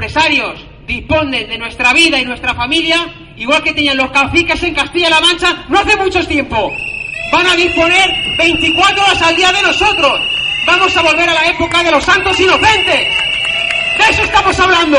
empresarios disponen de nuestra vida y nuestra familia, igual que tenían los caciques en Castilla-La Mancha no hace mucho tiempo. Van a disponer 24 horas al día de nosotros. Vamos a volver a la época de los santos inocentes. De eso estamos hablando.